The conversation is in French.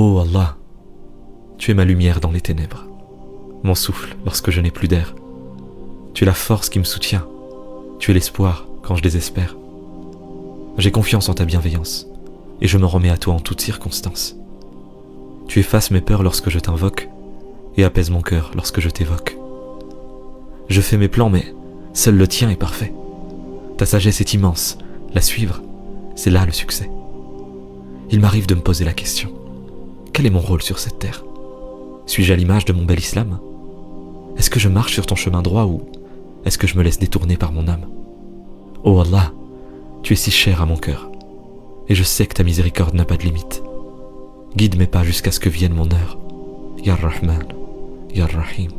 Oh Allah, tu es ma lumière dans les ténèbres, mon souffle lorsque je n'ai plus d'air. Tu es la force qui me soutient, tu es l'espoir quand je désespère. J'ai confiance en ta bienveillance, et je me remets à toi en toutes circonstances. Tu effaces mes peurs lorsque je t'invoque, et apaises mon cœur lorsque je t'évoque. Je fais mes plans, mais seul le tien est parfait. Ta sagesse est immense, la suivre, c'est là le succès. Il m'arrive de me poser la question. Quel est mon rôle sur cette terre Suis-je à l'image de mon bel islam Est-ce que je marche sur ton chemin droit ou est-ce que je me laisse détourner par mon âme Oh Allah, tu es si cher à mon cœur, et je sais que ta miséricorde n'a pas de limite. Guide mes pas jusqu'à ce que vienne mon heure. Ya Rahman, Ya Rahim.